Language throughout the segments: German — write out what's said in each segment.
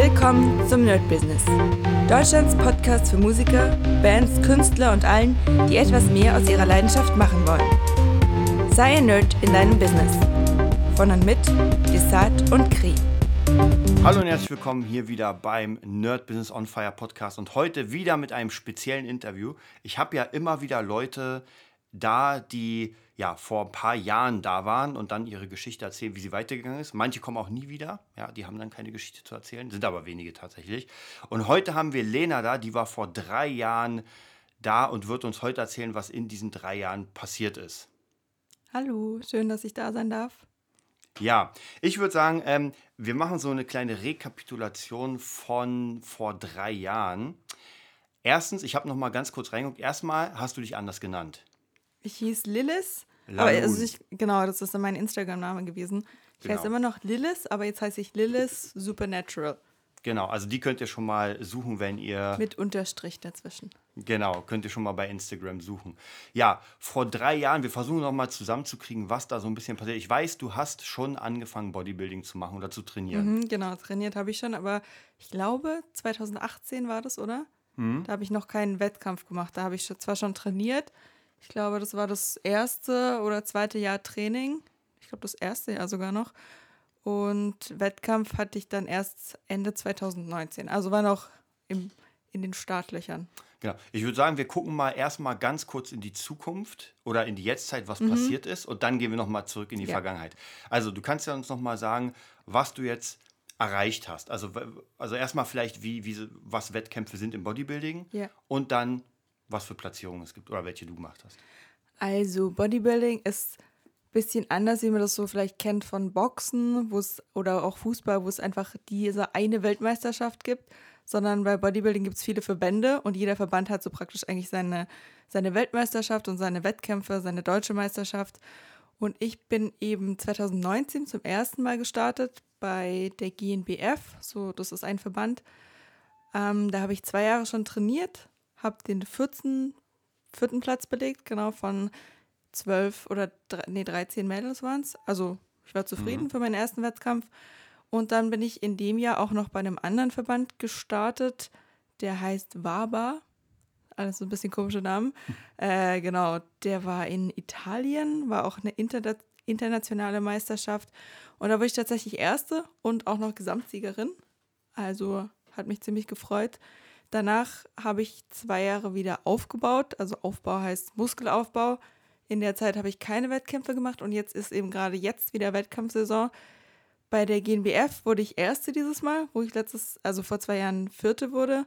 Willkommen zum Nerd Business. Deutschlands Podcast für Musiker, Bands, Künstler und allen, die etwas mehr aus ihrer Leidenschaft machen wollen. Sei ein Nerd in deinem Business. Von und mit Desart und Kri. Hallo und herzlich willkommen hier wieder beim Nerd Business on Fire Podcast und heute wieder mit einem speziellen Interview. Ich habe ja immer wieder Leute da, die ja vor ein paar Jahren da waren und dann ihre Geschichte erzählen, wie sie weitergegangen ist. Manche kommen auch nie wieder, ja, die haben dann keine Geschichte zu erzählen, sind aber wenige tatsächlich. Und heute haben wir Lena da, die war vor drei Jahren da und wird uns heute erzählen, was in diesen drei Jahren passiert ist. Hallo, schön, dass ich da sein darf. Ja, ich würde sagen, ähm, wir machen so eine kleine Rekapitulation von vor drei Jahren. Erstens, ich habe noch mal ganz kurz reingeguckt. Erstmal hast du dich anders genannt. Ich hieß Lilith. Aber also ich, genau, das ist mein Instagram-Name gewesen. Ich genau. heiße immer noch Lilith, aber jetzt heiße ich Lilith Supernatural. Genau, also die könnt ihr schon mal suchen, wenn ihr. Mit Unterstrich dazwischen. Genau, könnt ihr schon mal bei Instagram suchen. Ja, vor drei Jahren, wir versuchen noch mal zusammenzukriegen, was da so ein bisschen passiert. Ich weiß, du hast schon angefangen, Bodybuilding zu machen oder zu trainieren. Mhm, genau, trainiert habe ich schon, aber ich glaube, 2018 war das, oder? Mhm. Da habe ich noch keinen Wettkampf gemacht. Da habe ich zwar schon trainiert, ich glaube, das war das erste oder zweite Jahr Training. Ich glaube, das erste Jahr sogar noch. Und Wettkampf hatte ich dann erst Ende 2019. Also war noch im, in den Startlöchern. Genau. Ich würde sagen, wir gucken mal erstmal ganz kurz in die Zukunft oder in die Jetztzeit, was mhm. passiert ist. Und dann gehen wir nochmal zurück in die ja. Vergangenheit. Also, du kannst ja uns nochmal sagen, was du jetzt erreicht hast. Also, also erstmal vielleicht, wie, wie, was Wettkämpfe sind im Bodybuilding. Ja. Und dann, was für Platzierungen es gibt oder welche du gemacht hast. Also Bodybuilding ist ein bisschen anders, wie man das so vielleicht kennt von Boxen oder auch Fußball, wo es einfach diese eine Weltmeisterschaft gibt, sondern bei Bodybuilding gibt es viele Verbände und jeder Verband hat so praktisch eigentlich seine, seine Weltmeisterschaft und seine Wettkämpfe, seine deutsche Meisterschaft. Und ich bin eben 2019 zum ersten Mal gestartet bei der GNBF, so das ist ein Verband. Ähm, da habe ich zwei Jahre schon trainiert habe den 14, vierten Platz belegt, genau von 12 oder nee, 13 Mädels waren es. Also ich war zufrieden mhm. für meinen ersten Wettkampf. Und dann bin ich in dem Jahr auch noch bei einem anderen Verband gestartet, der heißt WABA. Alles so ein bisschen komische Namen. Äh, genau, der war in Italien, war auch eine Inter internationale Meisterschaft. Und da war ich tatsächlich Erste und auch noch Gesamtsiegerin. Also hat mich ziemlich gefreut. Danach habe ich zwei Jahre wieder aufgebaut. Also Aufbau heißt Muskelaufbau. In der Zeit habe ich keine Wettkämpfe gemacht und jetzt ist eben gerade jetzt wieder Wettkampfsaison. Bei der GNBF wurde ich Erste dieses Mal, wo ich letztes, also vor zwei Jahren Vierte wurde.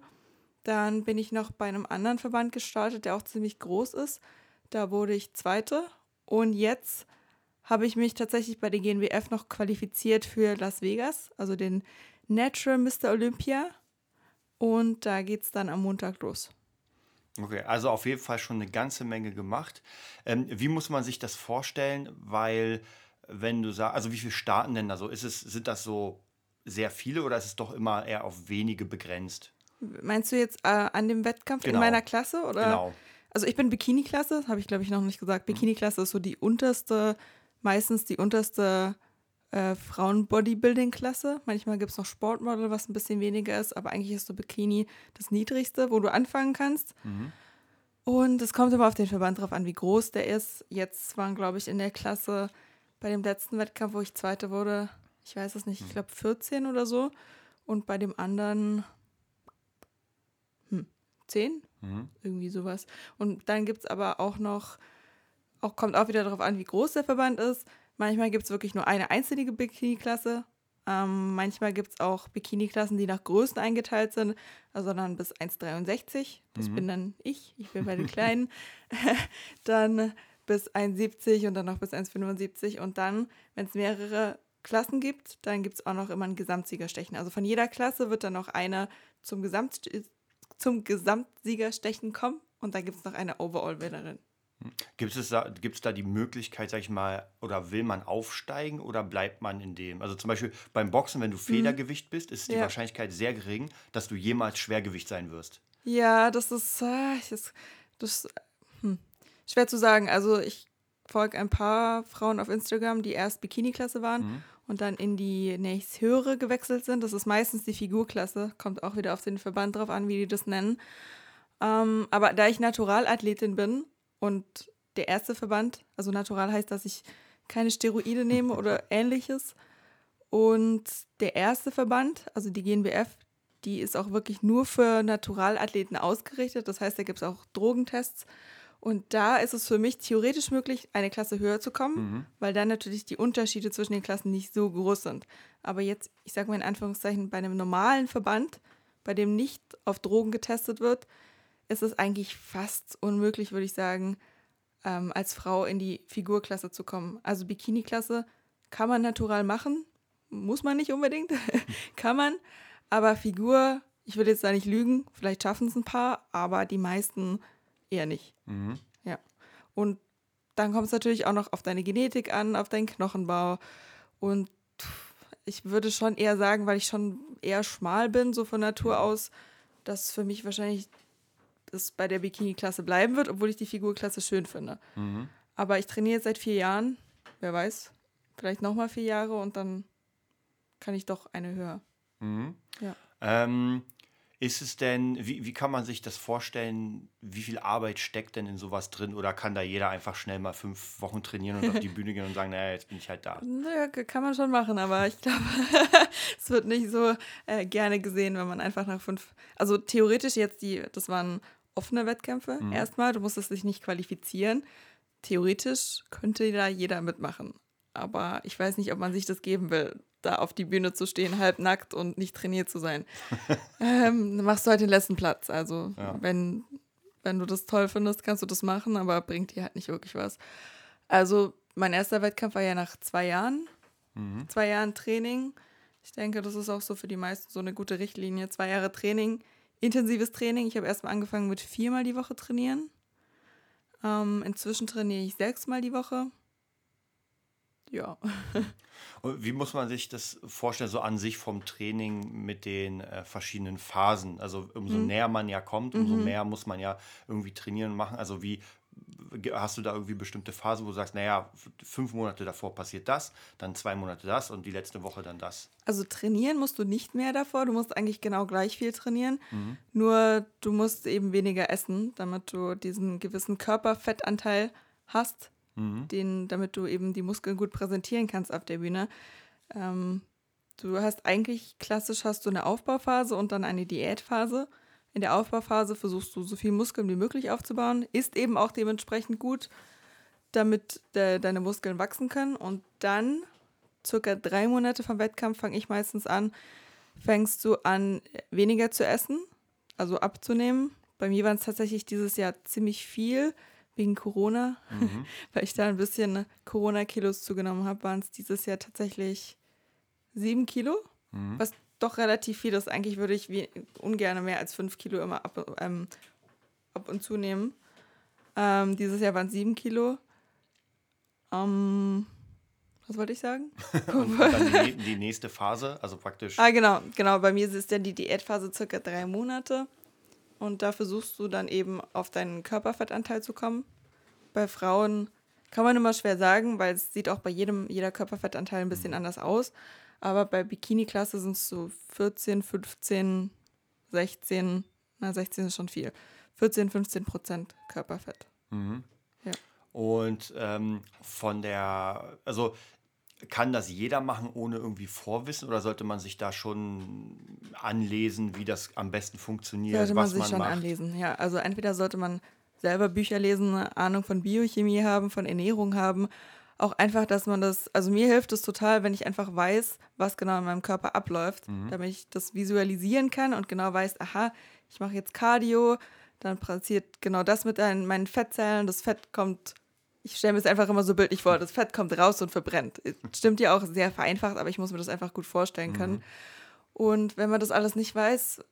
Dann bin ich noch bei einem anderen Verband gestartet, der auch ziemlich groß ist. Da wurde ich Zweite. Und jetzt habe ich mich tatsächlich bei der GNBF noch qualifiziert für Las Vegas, also den Natural Mr. Olympia. Und da geht es dann am Montag los. Okay, also auf jeden Fall schon eine ganze Menge gemacht. Ähm, wie muss man sich das vorstellen? Weil, wenn du sagst, also wie viele starten denn da so? Ist es, sind das so sehr viele oder ist es doch immer eher auf wenige begrenzt? Meinst du jetzt äh, an dem Wettkampf genau. in meiner Klasse? Oder? Genau. Also ich bin Bikini-Klasse, habe ich glaube ich noch nicht gesagt. Bikini-Klasse ist so die unterste, meistens die unterste äh, Frauen-Bodybuilding-Klasse. Manchmal gibt es noch Sportmodel, was ein bisschen weniger ist, aber eigentlich ist so Bikini das Niedrigste, wo du anfangen kannst. Mhm. Und es kommt immer auf den Verband drauf an, wie groß der ist. Jetzt waren, glaube ich, in der Klasse bei dem letzten Wettkampf, wo ich Zweite wurde, ich weiß es nicht, ich glaube 14 oder so. Und bei dem anderen hm, 10, mhm. irgendwie sowas. Und dann gibt es aber auch noch, auch kommt auch wieder darauf an, wie groß der Verband ist. Manchmal gibt es wirklich nur eine einzelne Bikini-Klasse. Ähm, manchmal gibt es auch Bikini-Klassen, die nach Größen eingeteilt sind, also dann bis 1,63. Das mhm. bin dann ich, ich bin bei den Kleinen. dann bis 1,70 und dann noch bis 1,75. Und dann, wenn es mehrere Klassen gibt, dann gibt es auch noch immer ein Gesamtsiegerstechen. Also von jeder Klasse wird dann noch einer zum, Gesamt zum Gesamtsiegerstechen kommen und dann gibt es noch eine Overall-Winnerin. Gibt es da, gibt's da die Möglichkeit, sag ich mal, oder will man aufsteigen oder bleibt man in dem? Also zum Beispiel beim Boxen, wenn du mhm. Federgewicht bist, ist die ja. Wahrscheinlichkeit sehr gering, dass du jemals Schwergewicht sein wirst. Ja, das ist, äh, das, das hm, schwer zu sagen. Also ich folge ein paar Frauen auf Instagram, die erst Bikini-Klasse waren mhm. und dann in die nächst höhere gewechselt sind. Das ist meistens die Figurklasse, kommt auch wieder auf den Verband drauf an, wie die das nennen. Ähm, aber da ich Naturalathletin bin und der erste Verband, also natural heißt, dass ich keine Steroide nehme oder ähnliches. Und der erste Verband, also die GNBF, die ist auch wirklich nur für Naturalathleten ausgerichtet. Das heißt, da gibt es auch Drogentests. Und da ist es für mich theoretisch möglich, eine Klasse höher zu kommen, mhm. weil dann natürlich die Unterschiede zwischen den Klassen nicht so groß sind. Aber jetzt, ich sage mal in Anführungszeichen, bei einem normalen Verband, bei dem nicht auf Drogen getestet wird, ist es eigentlich fast unmöglich, würde ich sagen, ähm, als Frau in die Figurklasse zu kommen. Also Bikini-Klasse kann man natural machen, muss man nicht unbedingt, kann man, aber Figur, ich will jetzt da nicht lügen, vielleicht schaffen es ein paar, aber die meisten eher nicht. Mhm. Ja. Und dann kommt es natürlich auch noch auf deine Genetik an, auf deinen Knochenbau. Und ich würde schon eher sagen, weil ich schon eher schmal bin, so von Natur aus, dass für mich wahrscheinlich das bei der Bikini-Klasse bleiben wird, obwohl ich die Figurklasse schön finde. Mhm. Aber ich trainiere jetzt seit vier Jahren, wer weiß, vielleicht nochmal vier Jahre und dann kann ich doch eine höher. Mhm. Ja. Ähm, ist es denn, wie, wie kann man sich das vorstellen, wie viel Arbeit steckt denn in sowas drin? Oder kann da jeder einfach schnell mal fünf Wochen trainieren und auf die Bühne gehen und sagen, naja, jetzt bin ich halt da? Naja, kann man schon machen, aber ich glaube, es wird nicht so äh, gerne gesehen, wenn man einfach nach fünf, also theoretisch jetzt die, das waren offene Wettkämpfe mhm. erstmal, du musstest dich nicht qualifizieren. Theoretisch könnte da jeder mitmachen. Aber ich weiß nicht, ob man sich das geben will da auf die Bühne zu stehen, halbnackt und nicht trainiert zu sein. ähm, dann machst du halt den letzten Platz. Also, ja. wenn, wenn du das toll findest, kannst du das machen, aber bringt dir halt nicht wirklich was. Also, mein erster Wettkampf war ja nach zwei Jahren. Mhm. Zwei Jahren Training. Ich denke, das ist auch so für die meisten so eine gute Richtlinie. Zwei Jahre Training, intensives Training. Ich habe erstmal angefangen mit viermal die Woche trainieren. Ähm, inzwischen trainiere ich sechsmal die Woche ja. Und wie muss man sich das vorstellen, so an sich vom Training mit den äh, verschiedenen Phasen? Also umso mhm. näher man ja kommt, umso mhm. mehr muss man ja irgendwie trainieren und machen. Also wie hast du da irgendwie bestimmte Phasen, wo du sagst, naja, fünf Monate davor passiert das, dann zwei Monate das und die letzte Woche dann das? Also trainieren musst du nicht mehr davor, du musst eigentlich genau gleich viel trainieren, mhm. nur du musst eben weniger essen, damit du diesen gewissen Körperfettanteil hast, mhm. den, damit du eben die Muskeln gut präsentieren kannst auf der Bühne. Ähm, du hast eigentlich klassisch hast du eine Aufbauphase und dann eine Diätphase. In der Aufbauphase versuchst du so viel Muskeln wie möglich aufzubauen, ist eben auch dementsprechend gut, damit de deine Muskeln wachsen können. Und dann, circa drei Monate vom Wettkampf, fange ich meistens an, fängst du an, weniger zu essen, also abzunehmen. Bei mir waren es tatsächlich dieses Jahr ziemlich viel wegen Corona, mhm. weil ich da ein bisschen Corona-Kilos zugenommen habe, waren es dieses Jahr tatsächlich sieben Kilo, mhm. was doch relativ viel ist. Eigentlich würde ich wie, ungern mehr als fünf Kilo immer ab, ähm, ab und zu nehmen. Ähm, dieses Jahr waren es sieben Kilo. Ähm, was wollte ich sagen? und dann die, die, nächste Phase, also praktisch. Ah, genau, genau. Bei mir ist dann die Diätphase circa drei Monate. Und da versuchst du dann eben auf deinen Körperfettanteil zu kommen. Bei Frauen kann man immer schwer sagen, weil es sieht auch bei jedem, jeder Körperfettanteil ein bisschen mhm. anders aus. Aber bei Bikini-Klasse sind es so 14, 15, 16, na 16 ist schon viel. 14, 15 Prozent Körperfett. Mhm. Ja. Und ähm, von der, also kann das jeder machen ohne irgendwie Vorwissen oder sollte man sich da schon anlesen, wie das am besten funktioniert? Sollte man sich man schon macht? anlesen, ja. Also entweder sollte man selber Bücher lesen, eine Ahnung von Biochemie haben, von Ernährung haben. Auch einfach, dass man das, also mir hilft es total, wenn ich einfach weiß, was genau in meinem Körper abläuft, mhm. damit ich das visualisieren kann und genau weiß, aha, ich mache jetzt Cardio, dann passiert genau das mit meinen Fettzellen, das Fett kommt ich stelle mir es einfach immer so bildlich vor, das Fett kommt raus und verbrennt. Stimmt ja auch sehr vereinfacht, aber ich muss mir das einfach gut vorstellen können. Mhm. Und wenn man das alles nicht weiß,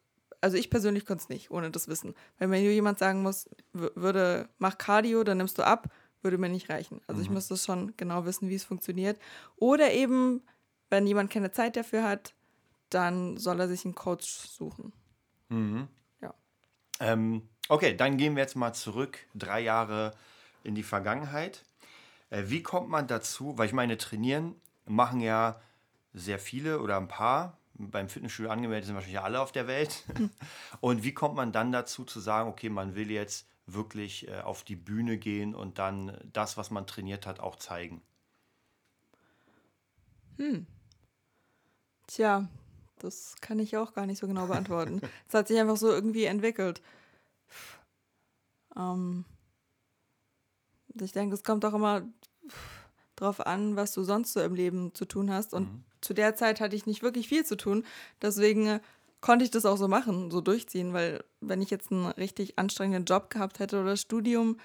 also ich persönlich konnte es nicht, ohne das Wissen. Wenn mir jemand sagen muss, würde, mach Cardio, dann nimmst du ab, würde mir nicht reichen. Also mhm. ich müsste schon genau wissen, wie es funktioniert. Oder eben, wenn jemand keine Zeit dafür hat, dann soll er sich einen Coach suchen. Mhm. Ja. Ähm, okay, dann gehen wir jetzt mal zurück, drei Jahre in die Vergangenheit. Äh, wie kommt man dazu? Weil ich meine, trainieren machen ja sehr viele oder ein paar. Beim Fitnessstudio angemeldet sind wahrscheinlich alle auf der Welt. Und wie kommt man dann dazu zu sagen, okay, man will jetzt wirklich äh, auf die Bühne gehen und dann das, was man trainiert hat, auch zeigen? Hm. Tja, das kann ich auch gar nicht so genau beantworten. Es hat sich einfach so irgendwie entwickelt. Ähm, ich denke, es kommt auch immer drauf an, was du sonst so im Leben zu tun hast. Und mhm. zu der Zeit hatte ich nicht wirklich viel zu tun. Deswegen äh, konnte ich das auch so machen, so durchziehen, weil wenn ich jetzt einen richtig anstrengenden Job gehabt hätte oder Studium,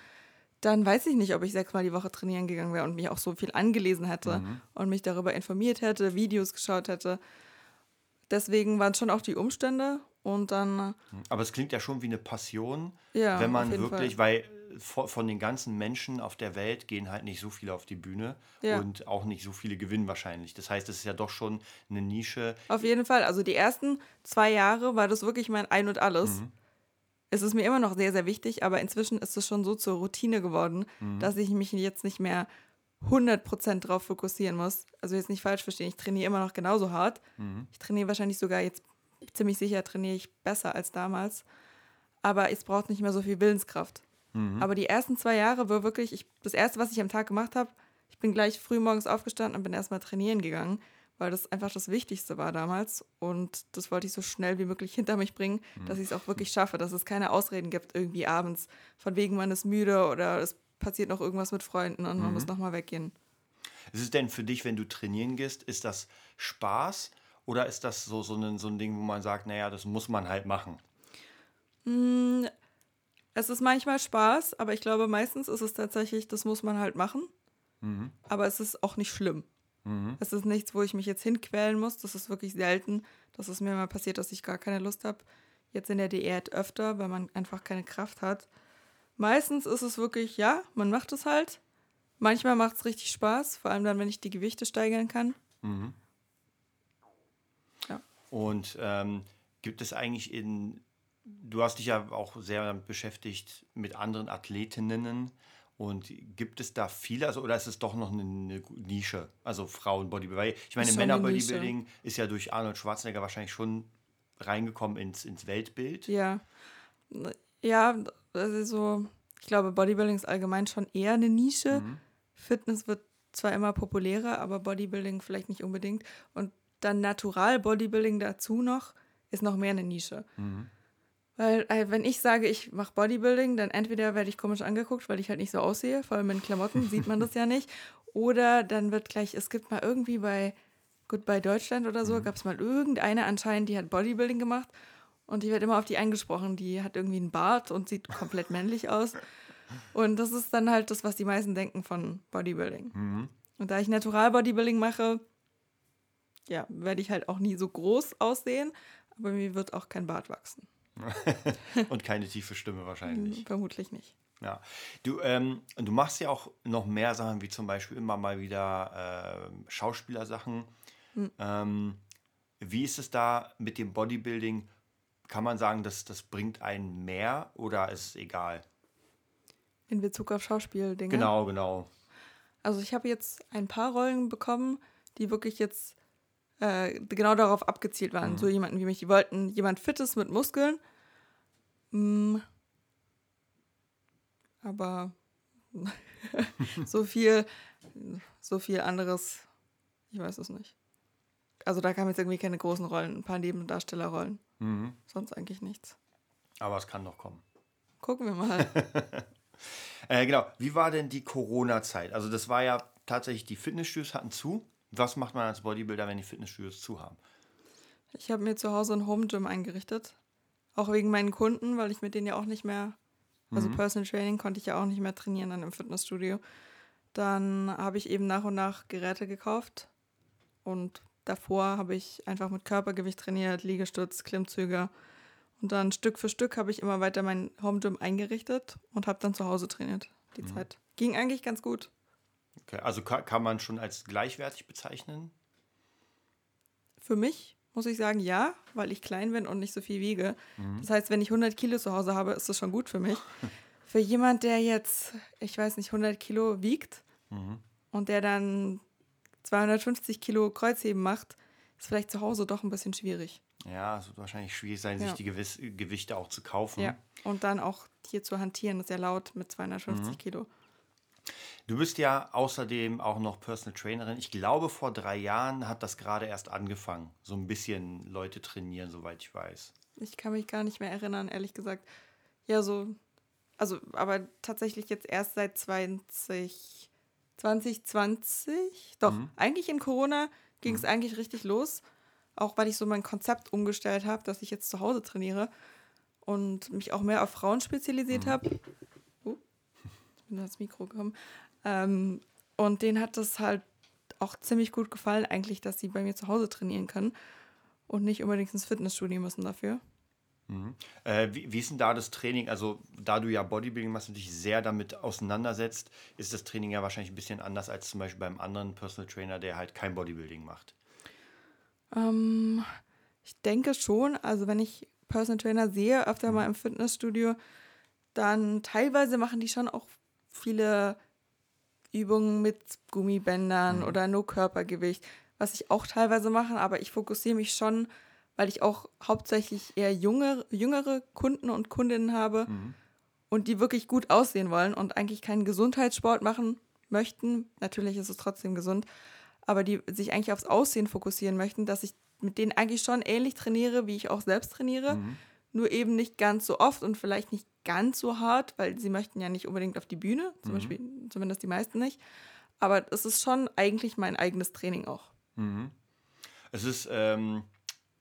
dann weiß ich nicht, ob ich sechsmal die Woche trainieren gegangen wäre und mich auch so viel angelesen hätte mhm. und mich darüber informiert hätte, Videos geschaut hätte. Deswegen waren es schon auch die Umstände und dann. Äh, Aber es klingt ja schon wie eine Passion, ja, wenn man wirklich, Fall. weil von den ganzen Menschen auf der Welt gehen halt nicht so viele auf die Bühne ja. und auch nicht so viele gewinnen wahrscheinlich. Das heißt, es ist ja doch schon eine Nische. Auf jeden Fall. Also die ersten zwei Jahre war das wirklich mein Ein und Alles. Mhm. Es ist mir immer noch sehr, sehr wichtig, aber inzwischen ist es schon so zur Routine geworden, mhm. dass ich mich jetzt nicht mehr 100% drauf fokussieren muss. Also jetzt nicht falsch verstehen, ich trainiere immer noch genauso hart. Mhm. Ich trainiere wahrscheinlich sogar jetzt ziemlich sicher, trainiere ich besser als damals. Aber es braucht nicht mehr so viel Willenskraft. Mhm. Aber die ersten zwei Jahre war wirklich, ich, das erste, was ich am Tag gemacht habe, ich bin gleich früh morgens aufgestanden und bin erstmal trainieren gegangen, weil das einfach das Wichtigste war damals. Und das wollte ich so schnell wie möglich hinter mich bringen, mhm. dass ich es auch wirklich schaffe, dass es keine Ausreden gibt, irgendwie abends, von wegen man ist müde oder es passiert noch irgendwas mit Freunden und man mhm. muss nochmal weggehen. Ist es denn für dich, wenn du trainieren gehst, ist das Spaß oder ist das so, so, ein, so ein Ding, wo man sagt, naja, das muss man halt machen? Mm, es ist manchmal Spaß, aber ich glaube, meistens ist es tatsächlich, das muss man halt machen. Mhm. Aber es ist auch nicht schlimm. Mhm. Es ist nichts, wo ich mich jetzt hinquälen muss. Das ist wirklich selten, dass es mir mal passiert, dass ich gar keine Lust habe. Jetzt in der Diät öfter, weil man einfach keine Kraft hat. Meistens ist es wirklich, ja, man macht es halt. Manchmal macht es richtig Spaß, vor allem dann, wenn ich die Gewichte steigern kann. Mhm. Und ähm, gibt es eigentlich in Du hast dich ja auch sehr beschäftigt mit anderen Athletinnen. Und gibt es da viele, also, oder ist es doch noch eine, eine Nische, also Frauen-Bodybuilding? Ich meine, Männer-Bodybuilding ist ja durch Arnold Schwarzenegger wahrscheinlich schon reingekommen ins, ins Weltbild. Ja. Ja, also so, ich glaube, Bodybuilding ist allgemein schon eher eine Nische. Mhm. Fitness wird zwar immer populärer, aber Bodybuilding vielleicht nicht unbedingt. Und dann Natural-Bodybuilding dazu noch, ist noch mehr eine Nische. Mhm. Weil, äh, wenn ich sage, ich mache Bodybuilding, dann entweder werde ich komisch angeguckt, weil ich halt nicht so aussehe, vor allem in Klamotten sieht man das ja nicht. Oder dann wird gleich, es gibt mal irgendwie bei Goodbye Deutschland oder so, mhm. gab es mal irgendeine anscheinend, die hat Bodybuilding gemacht und die wird immer auf die eingesprochen. Die hat irgendwie einen Bart und sieht komplett männlich aus. Und das ist dann halt das, was die meisten denken von Bodybuilding. Mhm. Und da ich Natural Bodybuilding mache, ja, werde ich halt auch nie so groß aussehen, aber mir wird auch kein Bart wachsen. und keine tiefe Stimme wahrscheinlich. Hm, vermutlich nicht. Ja. Du, ähm, du machst ja auch noch mehr Sachen, wie zum Beispiel immer mal wieder äh, Schauspielersachen. Mhm. Ähm, wie ist es da mit dem Bodybuilding? Kann man sagen, dass das bringt einen mehr oder ist es egal? In Bezug auf Schauspieldinge? Genau, genau. Also ich habe jetzt ein paar Rollen bekommen, die wirklich jetzt äh, genau darauf abgezielt waren. Mhm. So jemanden wie mich. Die wollten jemand Fittes mit Muskeln. Mm. Aber so viel, so viel anderes, ich weiß es nicht. Also da kamen jetzt irgendwie keine großen Rollen, ein paar Nebendarstellerrollen. Mhm. Sonst eigentlich nichts. Aber es kann noch kommen. Gucken wir mal. äh, genau. Wie war denn die Corona-Zeit? Also das war ja tatsächlich, die Fitnessstudios hatten zu. Was macht man als Bodybuilder, wenn die Fitnessstudios zu haben? Ich habe mir zu Hause ein Home Gym eingerichtet. Auch wegen meinen Kunden, weil ich mit denen ja auch nicht mehr, also mhm. Personal Training konnte ich ja auch nicht mehr trainieren dann im Fitnessstudio. Dann habe ich eben nach und nach Geräte gekauft und davor habe ich einfach mit Körpergewicht trainiert, Liegestütz, Klimmzüge. Und dann Stück für Stück habe ich immer weiter mein Home Gym eingerichtet und habe dann zu Hause trainiert die mhm. Zeit. Ging eigentlich ganz gut. Okay, also kann, kann man schon als gleichwertig bezeichnen? Für mich muss ich sagen, ja, weil ich klein bin und nicht so viel wiege. Mhm. Das heißt, wenn ich 100 Kilo zu Hause habe, ist das schon gut für mich. für jemand, der jetzt, ich weiß nicht, 100 Kilo wiegt, und der dann 250 Kilo Kreuzheben macht, ist vielleicht zu Hause doch ein bisschen schwierig. Ja, es wird wahrscheinlich schwierig sein, Ja. sich die Gewiss Gewichte auch zu kaufen. Ja. Und dann auch hier zu hantieren, ist ja laut mit 250 Kilo. Du bist ja außerdem auch noch Personal Trainerin. Ich glaube, vor drei Jahren hat das gerade erst angefangen. So ein bisschen Leute trainieren, soweit ich weiß. Ich kann mich gar nicht mehr erinnern, ehrlich gesagt. Ja, so, also, aber tatsächlich jetzt erst seit 20, 2020. Doch, eigentlich in Corona ging es eigentlich richtig los. Auch weil ich so mein Konzept umgestellt habe, dass ich jetzt zu Hause trainiere und mich auch mehr auf Frauen spezialisiert habe. Ich bin ans Mikro gekommen. Ähm, und denen hat das halt auch ziemlich gut gefallen, eigentlich, dass sie bei mir zu Hause trainieren können und nicht unbedingt ins Fitnessstudio müssen dafür. Äh, wie, wie ist denn da das Training? Also, da du ja Bodybuilding machst und dich sehr damit auseinandersetzt, ist das Training ja wahrscheinlich ein bisschen anders als zum Beispiel beim anderen Personal Trainer, der halt kein Bodybuilding macht. Ähm, ich denke schon. Also wenn ich Personal Trainer sehe, öfter mal im Fitnessstudio, dann teilweise machen die schon auch viele Übungen mit Gummibändern oder nur Körpergewicht, was ich auch teilweise mache, aber ich fokussiere mich schon, weil ich auch hauptsächlich eher junge, jüngere Kunden und Kundinnen habe und die wirklich gut aussehen wollen und eigentlich keinen Gesundheitssport machen möchten. Natürlich ist es trotzdem gesund, aber die sich eigentlich aufs Aussehen fokussieren möchten, dass ich mit denen eigentlich schon ähnlich trainiere, wie ich auch selbst trainiere, nur eben nicht ganz so oft und vielleicht nicht ganz so hart, weil sie möchten ja nicht unbedingt auf die Bühne, zum Beispiel, zumindest die meisten nicht. Aber es ist schon eigentlich mein eigenes Training auch. Es ist, ähm,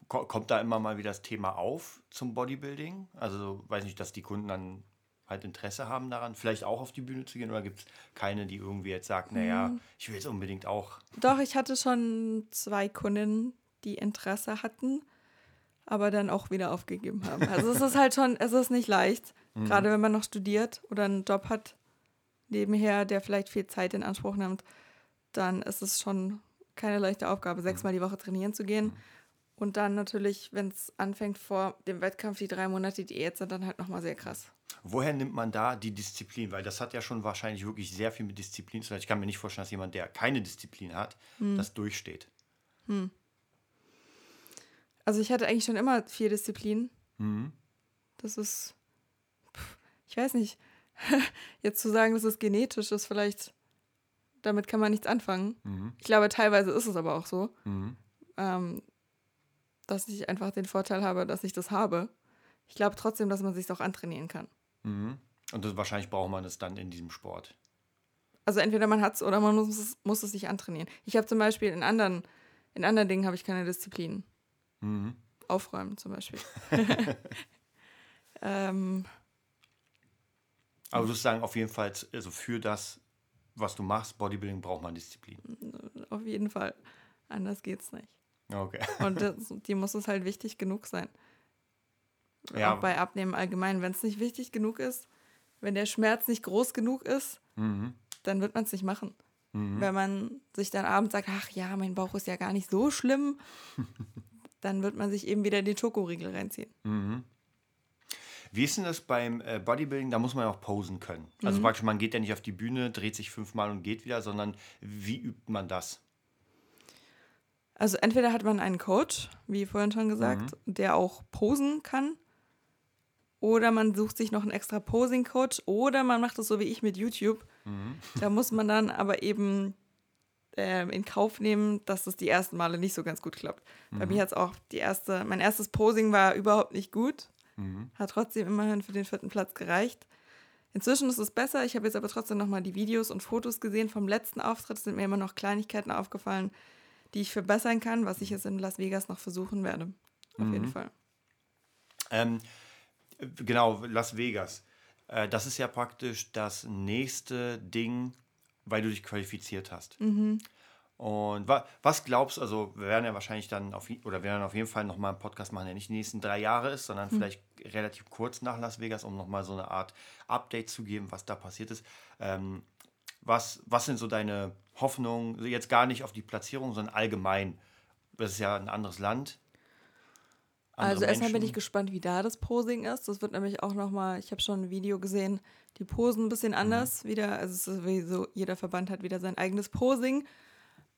ko kommt da immer mal wieder das Thema auf zum Bodybuilding? Also, weiß nicht, dass die Kunden dann halt Interesse haben daran, vielleicht auch auf die Bühne zu gehen? Oder gibt es keine, die irgendwie jetzt sagt, naja, ich will jetzt unbedingt auch. Doch, ich hatte schon zwei Kundinnen, die Interesse hatten, aber dann auch wieder aufgegeben haben. Also es ist halt schon, es ist nicht leicht, gerade wenn man noch studiert oder einen Job hat nebenher, der vielleicht viel Zeit in Anspruch nimmt, dann ist es schon keine leichte Aufgabe, sechsmal die Woche trainieren zu gehen. Und dann natürlich, wenn es anfängt vor dem Wettkampf, die drei Monate Diät sind dann halt nochmal sehr krass. Woher nimmt man da die Disziplin? Weil das hat ja schon wahrscheinlich wirklich sehr viel mit Disziplin zu tun. Ich kann mir nicht vorstellen, dass jemand, der keine Disziplin hat, das durchsteht. Also ich hatte eigentlich schon immer viel Disziplin. Das ist, pff, ich weiß nicht, jetzt zu sagen, das ist genetisch, ist vielleicht, damit kann man nichts anfangen. Ich glaube, teilweise ist es aber auch so, ähm, dass ich einfach den Vorteil habe, dass ich das habe. Ich glaube trotzdem, dass man sich auch antrainieren kann. Und das, wahrscheinlich braucht man es dann in diesem Sport. Also entweder man hat es oder man muss es, muss es sich antrainieren. Ich habe zum Beispiel in anderen, in anderen Dingen habe ich keine Disziplin. Aufräumen zum Beispiel. ähm, Aber du sagen auf jeden Fall, also für das, was du machst, Bodybuilding, braucht man Disziplin. auf jeden Fall. Anders geht's nicht. Okay. Und das, die muss es halt wichtig genug sein. Ja. Auch bei Abnehmen allgemein. Wenn es nicht wichtig genug ist, wenn der Schmerz nicht groß genug ist, dann wird man es nicht machen. Wenn man sich dann abends sagt, ach ja, mein Bauch ist ja gar nicht so schlimm, dann wird man sich eben wieder den Schokoriegel reinziehen. Wie ist denn das beim äh, Bodybuilding? Da muss man ja auch posen können. Also praktisch, man geht ja nicht auf die Bühne, dreht sich fünfmal und geht wieder, sondern wie übt man das? Also entweder hat man einen Coach, wie vorhin schon gesagt, der auch posen kann. Oder man sucht sich noch einen extra Posing-Coach. Oder man macht es so wie ich mit YouTube. Da muss man dann aber eben ähm, in Kauf nehmen, dass es die ersten Male nicht so ganz gut klappt. Bei mir hat es auch die erste, mein erstes Posing war überhaupt nicht gut. Hat trotzdem immerhin für den vierten Platz gereicht. Inzwischen ist es besser. Ich habe jetzt aber trotzdem nochmal die Videos und Fotos gesehen vom letzten Auftritt. Es sind mir immer noch Kleinigkeiten aufgefallen, die ich verbessern kann, was ich jetzt in Las Vegas noch versuchen werde. Auf jeden Fall. Ähm, äh, genau, Las Vegas. Äh, das ist ja praktisch das nächste Ding, weil du dich qualifiziert hast. Und wa was glaubst du, also wir werden ja wahrscheinlich dann auf, oder wir werden auf jeden Fall nochmal einen Podcast machen, der nicht die nächsten drei Jahre ist, sondern vielleicht relativ kurz nach Las Vegas, um nochmal so eine Art Update zu geben, was da passiert ist. Ähm, was, was sind so deine Hoffnungen, jetzt gar nicht auf die Platzierung, sondern allgemein? Das ist ja ein anderes Land. Also erstmal bin ich gespannt, wie da das Posing ist. Das wird nämlich auch nochmal, ich habe schon ein Video gesehen, die posen ein bisschen mhm. anders mhm. wieder. Also es ist wie so, jeder Verband hat wieder sein eigenes Posing.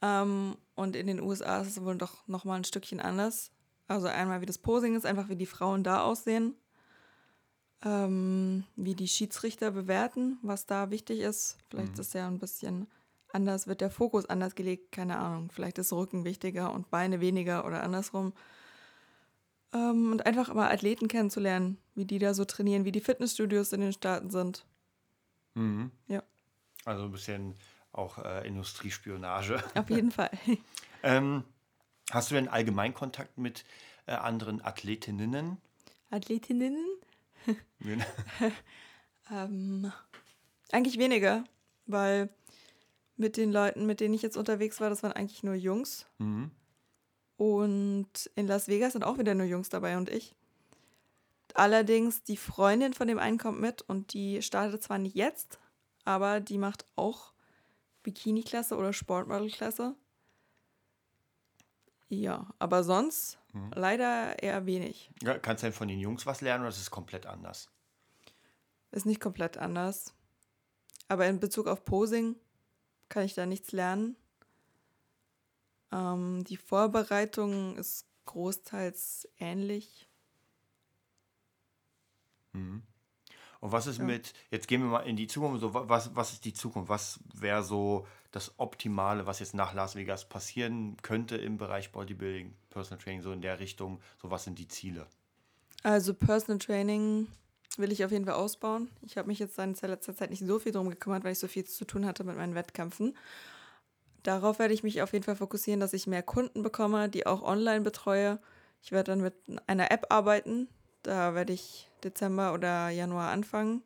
Ähm, und in den USA ist es wohl doch nochmal ein Stückchen anders. Also einmal wie das Posing ist, einfach wie die Frauen da aussehen. Ähm, wie die Schiedsrichter bewerten, was da wichtig ist. Vielleicht mhm. ist ja ein bisschen anders, wird der Fokus anders gelegt, keine Ahnung. Vielleicht ist Rücken wichtiger und Beine weniger oder andersrum. Ähm, und einfach mal Athleten kennenzulernen, wie die da so trainieren, wie die Fitnessstudios in den Staaten sind. Mhm. Ja. Also ein bisschen auch äh, Industriespionage. Auf jeden Fall. ähm, hast du denn allgemein Kontakt mit äh, anderen Athletinnen? Athletinnen? ähm, eigentlich weniger, weil mit den Leuten, mit denen ich jetzt unterwegs war, das waren eigentlich nur Jungs. Mhm. Und in Las Vegas sind auch wieder nur Jungs dabei und ich. Allerdings, die Freundin von dem einen kommt mit und die startet zwar nicht jetzt, aber die macht auch Bikini-Klasse oder Sportmodel-Klasse. Ja, aber sonst mhm. leider eher wenig. Ja, kannst du denn von den Jungs was lernen oder ist es komplett anders? Ist nicht komplett anders. Aber in Bezug auf Posing kann ich da nichts lernen. Ähm, die Vorbereitung ist großteils ähnlich. Mhm. Und was ist ja. mit, jetzt gehen wir mal in die Zukunft, so, was, was ist die Zukunft? Was wäre so das Optimale, was jetzt nach Las Vegas passieren könnte im Bereich Bodybuilding, Personal Training, so in der Richtung? So, was sind die Ziele? Also Personal Training will ich auf jeden Fall ausbauen. Ich habe mich jetzt in letzter Zeit nicht so viel drum gekümmert, weil ich so viel zu tun hatte mit meinen Wettkämpfen. Darauf werde ich mich auf jeden Fall fokussieren, dass ich mehr Kunden bekomme, die auch online betreue. Ich werde dann mit einer App arbeiten. Da werde ich Dezember oder Januar anfangen.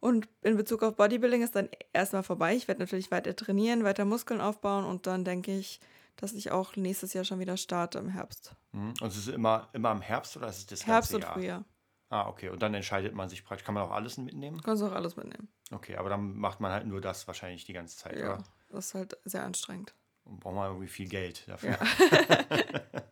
Und in Bezug auf Bodybuilding ist dann erstmal vorbei. Ich werde natürlich weiter trainieren, weiter Muskeln aufbauen und dann denke ich, dass ich auch nächstes Jahr schon wieder starte im Herbst. Mhm. Und es ist immer, immer im Herbst oder ist es das Herbst und Jahr? Frühjahr. Ah, okay. Und dann entscheidet man sich praktisch. Kann man auch alles mitnehmen? Kannst du auch alles mitnehmen. Okay, aber dann macht man halt nur das wahrscheinlich die ganze Zeit, ja, oder? Das ist halt sehr anstrengend. Und braucht man irgendwie viel Geld dafür. Ja.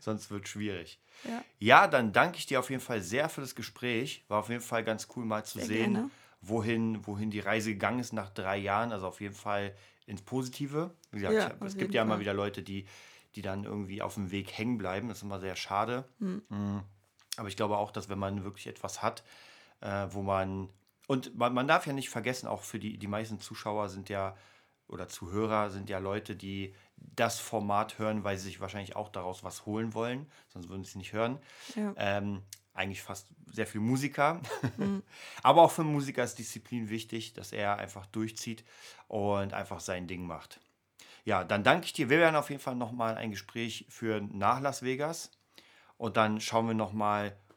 Sonst wird es schwierig. Ja. ja, dann danke ich dir auf jeden Fall sehr für das Gespräch. War auf jeden Fall ganz cool mal zu sehr sehen, gerne. wohin, wohin die Reise gegangen ist nach drei Jahren. Also auf jeden Fall ins Positive. Wie gesagt, ja, es gibt ja immer wieder Leute, die, die dann irgendwie auf dem Weg hängen bleiben. Das ist immer sehr schade. Hm. Mhm. Aber ich glaube auch, dass wenn man wirklich etwas hat, äh, wo man. Und man, man darf ja nicht vergessen, auch für die, die meisten Zuschauer sind ja oder Zuhörer sind ja Leute, die das Format hören, weil sie sich wahrscheinlich auch daraus was holen wollen, sonst würden sie es nicht hören. Ja. Ähm, eigentlich fast sehr viel Musiker. Mhm. Aber auch für Musiker ist Disziplin wichtig, dass er einfach durchzieht und einfach sein Ding macht. Ja, dann danke ich dir. Wir werden auf jeden Fall nochmal ein Gespräch führen nach Las Vegas. Und dann schauen wir nochmal,